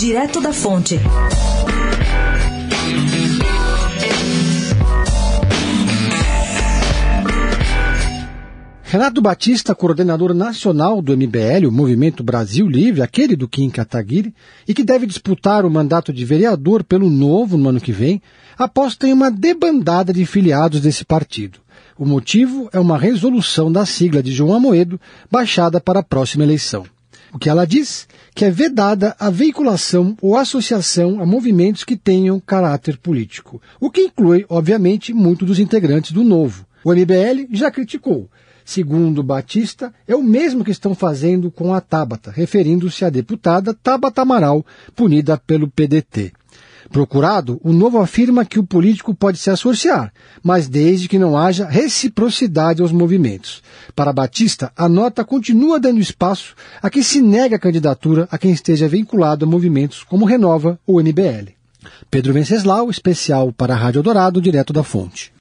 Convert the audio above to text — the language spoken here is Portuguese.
Direto da Fonte. Renato Batista, coordenador nacional do MBL, o Movimento Brasil Livre, aquele do Kim Kataguiri, e que deve disputar o mandato de vereador pelo Novo no ano que vem, aposta em uma debandada de filiados desse partido. O motivo é uma resolução da sigla de João Amoedo, baixada para a próxima eleição. O que ela diz? Que é vedada a veiculação ou associação a movimentos que tenham caráter político, o que inclui, obviamente, muitos dos integrantes do Novo. O MBL já criticou, segundo Batista, é o mesmo que estão fazendo com a Tabata, referindo-se à deputada Tabata Amaral, punida pelo PDT. Procurado, o novo afirma que o político pode se associar, mas desde que não haja reciprocidade aos movimentos. Para Batista, a nota continua dando espaço a que se nega a candidatura a quem esteja vinculado a movimentos como Renova ou MBL. Pedro Venceslau, especial para a Rádio Dourado, direto da fonte.